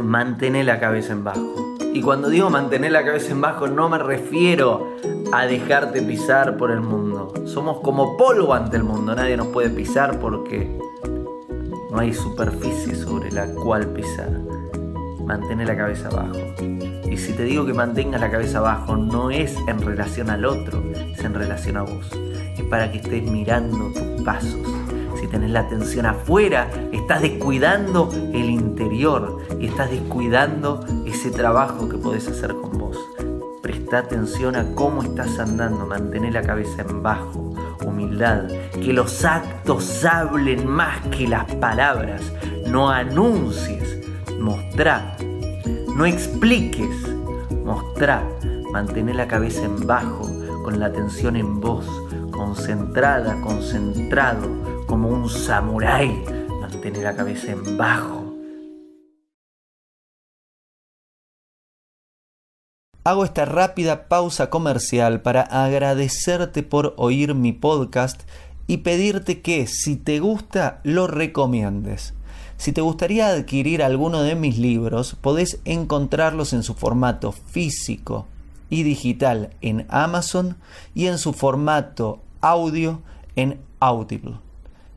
mantener la cabeza en bajo. Y cuando digo mantener la cabeza en bajo no me refiero a dejarte pisar por el mundo. Somos como polvo ante el mundo, nadie nos puede pisar porque no hay superficie sobre la cual pisar. Mantener la cabeza abajo. Y si te digo que mantengas la cabeza abajo, no es en relación al otro, es en relación a vos. Es para que estés mirando tus pasos. Si tenés la atención afuera, estás descuidando el interior y estás descuidando ese trabajo que podés hacer con vos. Presta atención a cómo estás andando, mantener la cabeza en bajo, humildad, que los actos hablen más que las palabras, no anuncies, mostrá, no expliques, mostrá, mantener la cabeza en bajo, con la atención en vos, concentrada, concentrado, como un samurái, mantener la cabeza en bajo. Hago esta rápida pausa comercial para agradecerte por oír mi podcast y pedirte que si te gusta lo recomiendes. Si te gustaría adquirir alguno de mis libros, podés encontrarlos en su formato físico y digital en Amazon y en su formato audio en Audible.